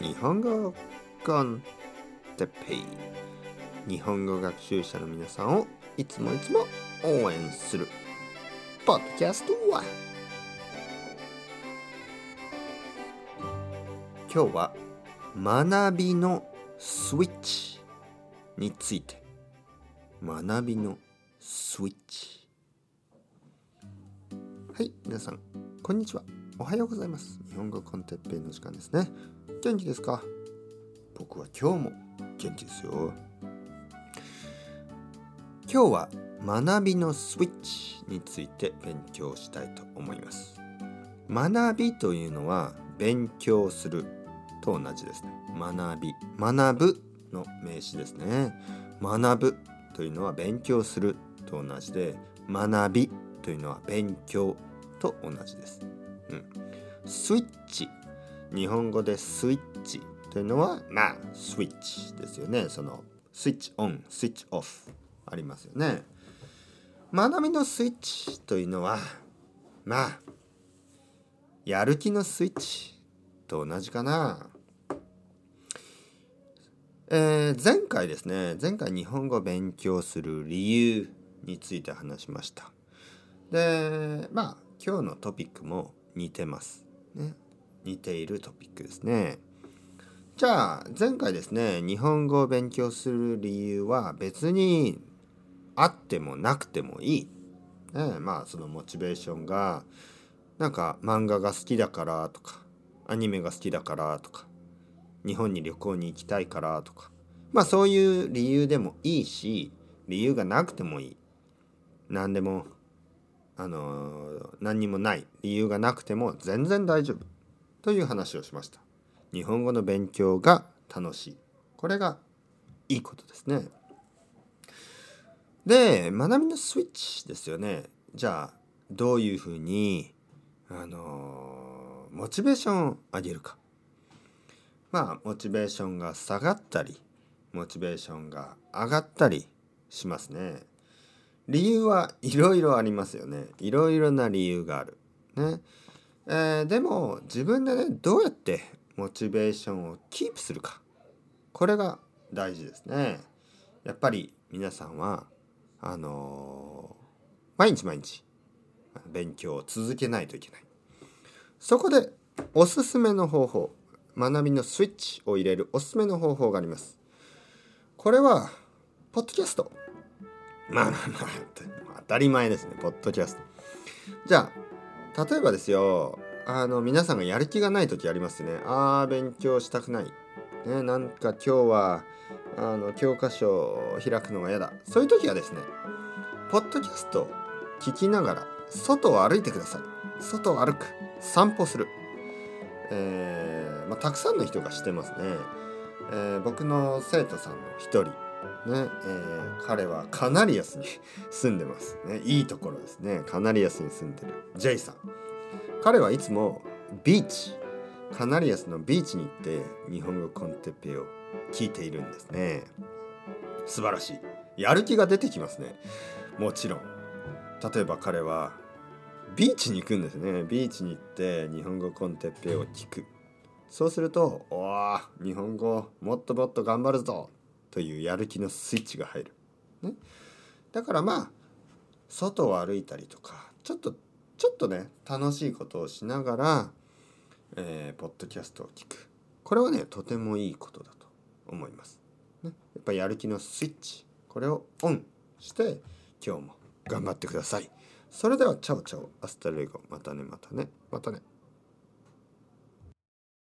日本語コンテペイ日本語学習者の皆さんをいつもいつも応援するポッドキャストは今日は学びのスイッチについて学びのスイッチ。はい皆さんこんにちは。おはようございます。日本語コンテッペイの時間ですね。元気ですか？僕は今日も元気ですよ。今日は学びのスイッチについて勉強したいと思います。学びというのは勉強すると同じですね。学び学ぶの名詞ですね。学ぶというのは勉強すると同じで学びというのは勉強と同じです、うん、スイッチ日本語でスイッチというのはまあスイッチですよね。そのスイッチオンスイッチオフ。ありますよね。学びのスイッチというのはまあやる気のスイッチと同じかな。えー、前回ですね前回日本語を勉強する理由について話しました。でまあ今日のトピックも似てます。ね。似ているトピックですね。じゃあ前回ですね日本語を勉強する理由は別にあってもなくてもいい、ね、まあそのモチベーションがなんか漫画が好きだからとかアニメが好きだからとか日本に旅行に行きたいからとかまあそういう理由でもいいし理由がなくてもいい。何でもあの何にもない。理由がなくても全然大丈夫。という話をしました日本語の勉強が楽しいこれがいいことですねで学びのスイッチですよねじゃあどういうふうにあのモチベーションを上げるかまあモチベーションが下がったりモチベーションが上がったりしますね。理由はいろいろありますよね。いろいろな理由がある。ね。えー、でも自分でねどうやってモチベーションをキープするかこれが大事ですね。やっぱり皆さんはあのー、毎日毎日勉強を続けないといけない。そこでおすすめの方法学びのスイッチを入れるおすすめの方法があります。これは、ポッドキャスト。まあまあまあ、当たり前ですね、ポッドキャスト。じゃあ、例えばですよ、あの、皆さんがやる気がない時ありますね。ああ、勉強したくない。ね、なんか今日は、あの、教科書を開くのが嫌だ。そういう時はですね、ポッドキャストを聞きながら、外を歩いてください。外を歩く。散歩する。えー、まあ、たくさんの人がしてますね、えー、僕の生徒さんの一人ね、えー、彼はカナリアスに住んでます、ね、いいところですね。カナリアスに住んでる。J さん。彼はいつもビーチカナリアスのビーチに行って日本語 con Teppei を聞いているんですね。素晴らしい。やる気が出てきますね。もちろん。例えば彼はビーチに行くんですね。ビーチに行って日本語 con Teppei を聞く。そうすると「おお日本語もっともっと頑張るぞ!」というやる気のスイッチが入る、ね、だからまあ外を歩いたりとかちょっとちょっとね楽しいことをしながら、えー、ポッドキャストを聞く。これはねとてもいいことだと思います、ね、やっぱやる気のスイッチこれをオンして今日も頑張ってください。それでは chao chao hasta luego またねまたねまたね。